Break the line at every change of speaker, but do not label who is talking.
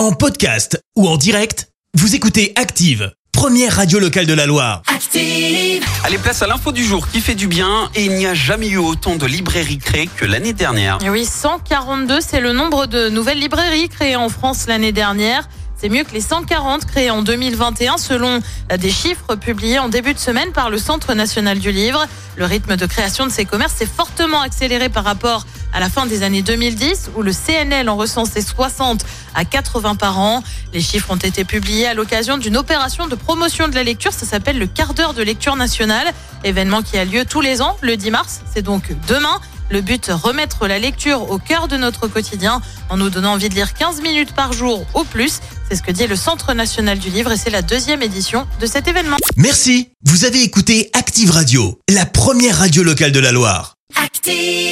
En podcast ou en direct, vous écoutez Active, première radio locale de la Loire.
Active.
Allez, place à l'info du jour qui fait du bien et il n'y a jamais eu autant de librairies créées que l'année dernière.
Oui, 142, c'est le nombre de nouvelles librairies créées en France l'année dernière. C'est mieux que les 140 créées en 2021 selon des chiffres publiés en début de semaine par le Centre national du livre. Le rythme de création de ces commerces s'est fortement accéléré par rapport à la fin des années 2010 où le CNL en recensait 60 à 80 par an. Les chiffres ont été publiés à l'occasion d'une opération de promotion de la lecture. Ça s'appelle le quart d'heure de lecture nationale, événement qui a lieu tous les ans le 10 mars. C'est donc demain. Le but, remettre la lecture au cœur de notre quotidien en nous donnant envie de lire 15 minutes par jour au plus. C'est ce que dit le Centre national du livre et c'est la deuxième édition de cet événement.
Merci. Vous avez écouté Active Radio, la première radio locale de la Loire.
Active.